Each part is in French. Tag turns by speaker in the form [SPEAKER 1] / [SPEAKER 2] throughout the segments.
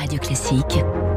[SPEAKER 1] Radio Classique.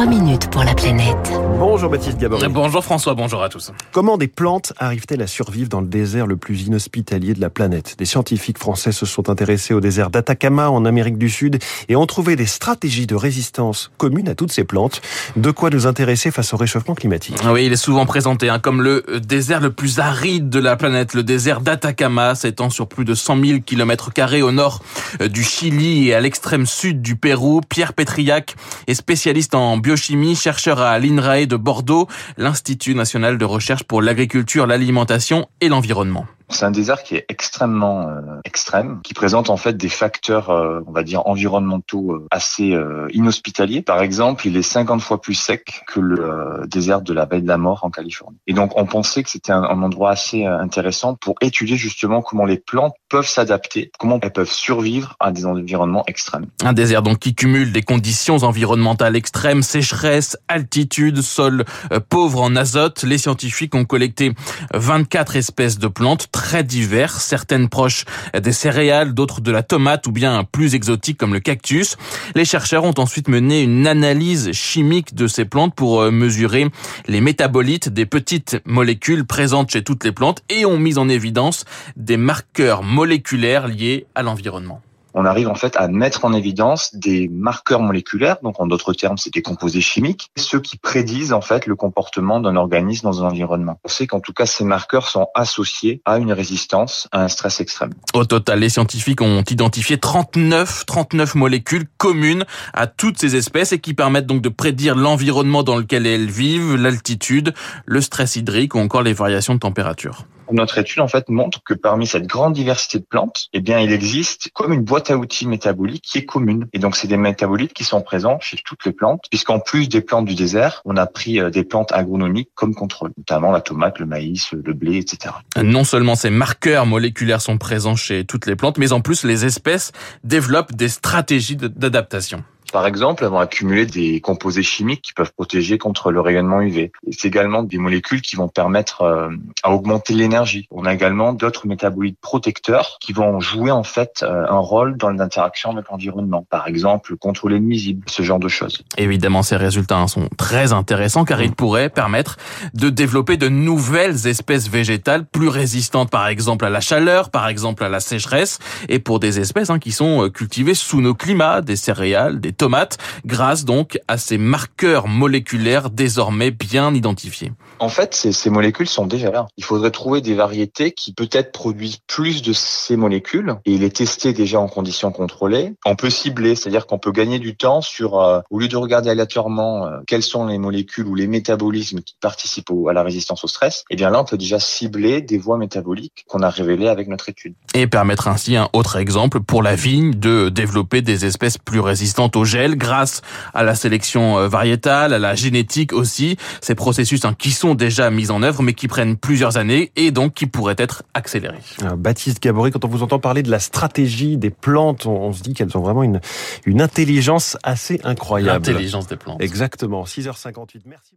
[SPEAKER 1] 3 minutes pour la planète.
[SPEAKER 2] Bonjour Baptiste Gabory.
[SPEAKER 3] Bonjour François, bonjour à tous.
[SPEAKER 2] Comment des plantes arrivent-elles à survivre dans le désert le plus inhospitalier de la planète? Des scientifiques français se sont intéressés au désert d'Atacama en Amérique du Sud et ont trouvé des stratégies de résistance communes à toutes ces plantes. De quoi nous intéresser face au réchauffement climatique?
[SPEAKER 3] Oui, il est souvent présenté hein, comme le désert le plus aride de la planète, le désert d'Atacama, s'étend sur plus de 100 000 km au nord euh, du Chili et à l'extrême sud du Pérou. Pierre Pétriac est spécialiste en biochimie, chercheur à l'INRAE de Bordeaux, l'Institut national de recherche pour l'agriculture, l'alimentation et l'environnement.
[SPEAKER 4] C'est un désert qui est extrêmement euh, extrême, qui présente en fait des facteurs, euh, on va dire, environnementaux euh, assez inhospitaliers. Par exemple, il est 50 fois plus sec que le désert de la baie de la Mort en Californie. Et donc, on pensait que c'était un, un, endroit assez intéressant pour étudier justement comment les plantes peuvent s'adapter, comment elles peuvent survivre à des environnements extrêmes.
[SPEAKER 3] Un désert donc qui cumule des conditions environnementales extrêmes, sécheresse, altitude, sol pauvre en azote. Les scientifiques ont collecté 24 espèces de plantes très divers, certaines proches des céréales, d'autres de la tomate ou bien plus exotiques comme le cactus. Les chercheurs ont ensuite mené une analyse chimique de ces plantes pour euh, mesurer les métabolites des petites molécules présentes chez toutes les plantes et ont mis en évidence des marqueurs moléculaires liés à l'environnement
[SPEAKER 4] on arrive en fait à mettre en évidence des marqueurs moléculaires, donc en d'autres termes, c'est des composés chimiques, ceux qui prédisent en fait le comportement d'un organisme dans un environnement. On sait qu'en tout cas, ces marqueurs sont associés à une résistance à un stress extrême.
[SPEAKER 3] Au total, les scientifiques ont identifié 39, 39 molécules communes à toutes ces espèces et qui permettent donc de prédire l'environnement dans lequel elles vivent, l'altitude, le stress hydrique ou encore les variations de température.
[SPEAKER 4] Notre étude en fait montre que parmi cette grande diversité de plantes, eh bien, il existe comme une boîte à outils métabolique qui est commune. Et donc, c'est des métabolites qui sont présents chez toutes les plantes, puisqu'en plus des plantes du désert, on a pris euh, des plantes agronomiques comme contrôle, notamment la tomate, le maïs, le blé, etc.
[SPEAKER 3] Non seulement ces marqueurs moléculaires sont présents chez toutes les plantes, mais en plus les espèces développent des stratégies d'adaptation.
[SPEAKER 4] Par exemple, vont accumuler des composés chimiques qui peuvent protéger contre le rayonnement UV. C'est également des molécules qui vont permettre euh, à augmenter l'énergie. On a également d'autres métabolites protecteurs qui vont jouer en fait euh, un rôle dans l'interaction avec l'environnement. Par exemple, contrôler le nuisible, ce genre de choses.
[SPEAKER 3] Évidemment, ces résultats sont très intéressants car ils pourraient permettre de développer de nouvelles espèces végétales plus résistantes, par exemple à la chaleur, par exemple à la sécheresse, et pour des espèces hein, qui sont euh, cultivées sous nos climats, des céréales, des grâce donc à ces marqueurs moléculaires désormais bien identifiés.
[SPEAKER 4] En fait, ces, molécules sont déjà là. Il faudrait trouver des variétés qui peut-être produisent plus de ces molécules et les tester déjà en conditions contrôlées. On peut cibler, c'est-à-dire qu'on peut gagner du temps sur, euh, au lieu de regarder aléatoirement euh, quelles sont les molécules ou les métabolismes qui participent à la résistance au stress, et eh bien là, on peut déjà cibler des voies métaboliques qu'on a révélées avec notre étude.
[SPEAKER 3] Et permettre ainsi un autre exemple pour la vigne de développer des espèces plus résistantes au gel grâce à la sélection euh, variétale, à la génétique aussi. Ces processus hein, qui sont déjà mises en œuvre, mais qui prennent plusieurs années et donc qui pourraient être accélérées.
[SPEAKER 2] Baptiste Gabory, quand on vous entend parler de la stratégie des plantes, on, se dit qu'elles ont vraiment une, une intelligence assez incroyable.
[SPEAKER 3] L'intelligence des plantes.
[SPEAKER 2] Exactement. 6h58. Merci.